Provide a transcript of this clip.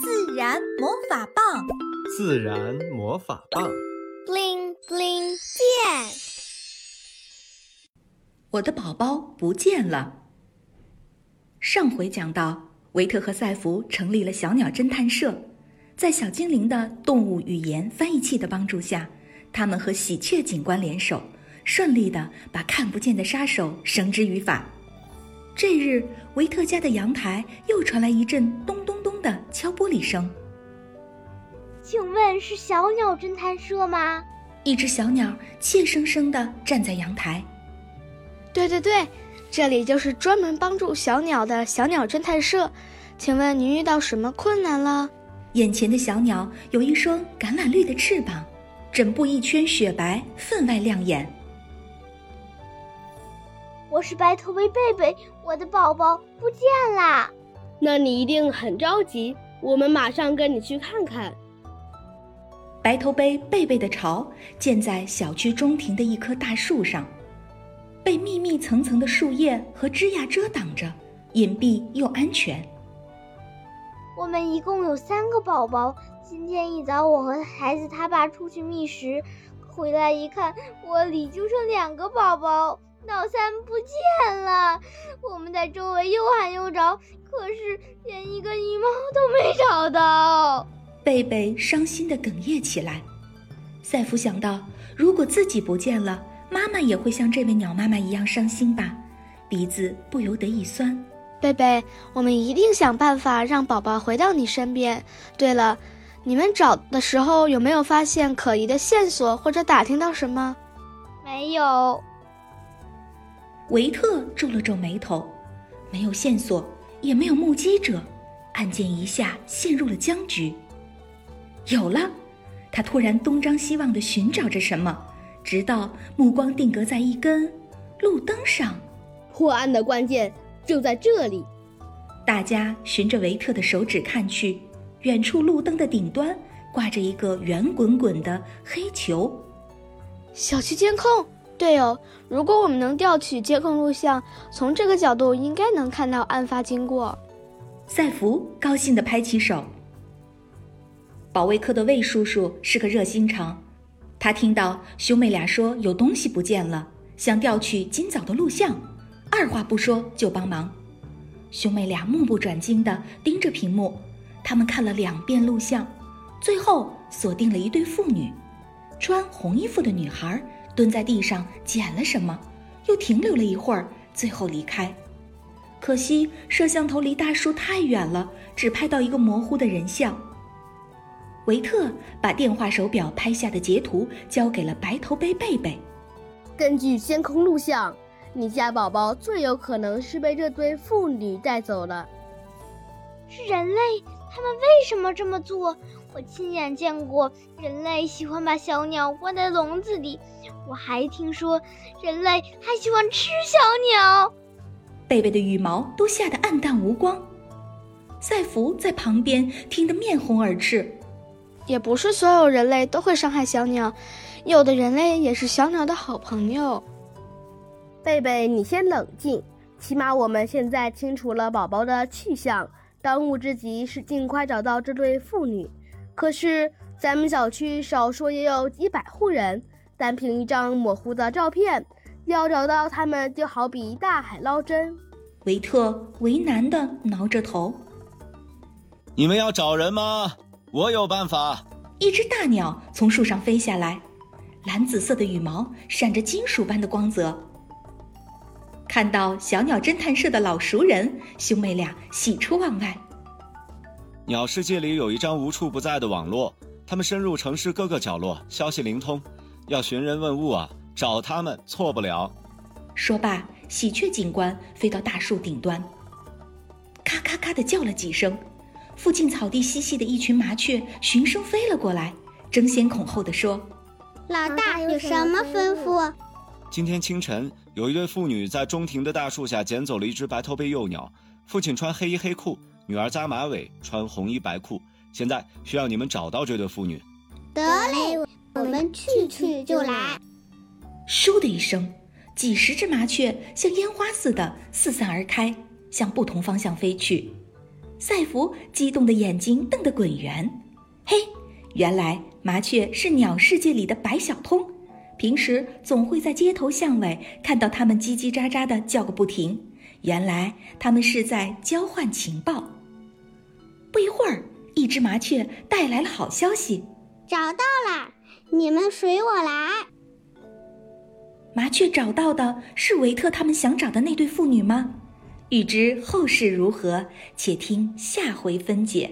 自然魔法棒，自然魔法棒，bling bling 变。我的宝宝不见了。上回讲到，维特和赛弗成立了小鸟侦探社，在小精灵的动物语言翻译器的帮助下，他们和喜鹊警官联手，顺利的把看不见的杀手绳之于法。这日，维特家的阳台又传来一阵咚的敲玻璃声。请问是小鸟侦探社吗？一只小鸟怯生生地站在阳台。对对对，这里就是专门帮助小鸟的小鸟侦探社。请问您遇到什么困难了？眼前的小鸟有一双橄榄绿的翅膀，枕部一圈雪白，分外亮眼。我是白头贝贝贝，我的宝宝不见啦！那你一定很着急，我们马上跟你去看看。白头杯贝贝的巢建在小区中庭的一棵大树上，被密密层层的树叶和枝桠遮挡着，隐蔽又安全。我们一共有三个宝宝。今天一早，我和孩子他爸出去觅食，回来一看，窝里就剩两个宝宝。老三不见了，我们在周围又喊又找，可是连一个羽毛都没找到。贝贝伤心的哽咽起来。赛弗想到，如果自己不见了，妈妈也会像这位鸟妈妈一样伤心吧，鼻子不由得一酸。贝贝，我们一定想办法让宝宝回到你身边。对了，你们找的时候有没有发现可疑的线索或者打听到什么？没有。维特皱了皱眉头，没有线索，也没有目击者，案件一下陷入了僵局。有了，他突然东张西望地寻找着什么，直到目光定格在一根路灯上。破案的关键就在这里。大家循着维特的手指看去，远处路灯的顶端挂着一个圆滚滚的黑球。小区监控。对哦，如果我们能调取监控录像，从这个角度应该能看到案发经过。赛福高兴地拍起手。保卫科的魏叔叔是个热心肠，他听到兄妹俩说有东西不见了，想调取今早的录像，二话不说就帮忙。兄妹俩目不转睛地盯着屏幕，他们看了两遍录像，最后锁定了一对父女，穿红衣服的女孩。蹲在地上捡了什么，又停留了一会儿，最后离开。可惜摄像头离大树太远了，只拍到一个模糊的人像。维特把电话手表拍下的截图交给了白头杯贝贝。根据监控录像，你家宝宝最有可能是被这对父女带走了。是人类？他们为什么这么做？我亲眼见过人类喜欢把小鸟关在笼子里，我还听说人类还喜欢吃小鸟。贝贝的羽毛都吓得暗淡无光，赛弗在旁边听得面红耳赤。也不是所有人类都会伤害小鸟，有的人类也是小鸟的好朋友。贝贝，你先冷静，起码我们现在清楚了宝宝的去向，当务之急是尽快找到这对父女。可是，咱们小区少说也有几百户人，单凭一张模糊的照片，要找到他们就好比大海捞针。维特为难的挠着头。你们要找人吗？我有办法。一只大鸟从树上飞下来，蓝紫色的羽毛闪着金属般的光泽。看到小鸟侦探社的老熟人，兄妹俩喜出望外。鸟世界里有一张无处不在的网络，他们深入城市各个角落，消息灵通。要寻人问物啊，找他们错不了。说罢，喜鹊警官飞到大树顶端，咔咔咔地叫了几声。附近草地嬉戏的一群麻雀循声飞了过来，争先恐后地说：“老大有什么吩咐？”今天清晨，有一对妇女在中庭的大树下捡走了一只白头背幼鸟。父亲穿黑衣黑裤。女儿扎马尾，穿红衣白裤。现在需要你们找到这对父女。得嘞，我们去去就来。倏的一声，几十只麻雀像烟花似的四散而开，向不同方向飞去。赛弗激动的眼睛瞪得滚圆。嘿，原来麻雀是鸟世界里的白小通，平时总会在街头巷尾看到它们叽叽喳喳的叫个不停。原来他们是在交换情报。不一会儿，一只麻雀带来了好消息：找到了，你们随我来。麻雀找到的是维特他们想找的那对父女吗？欲知后事如何，且听下回分解。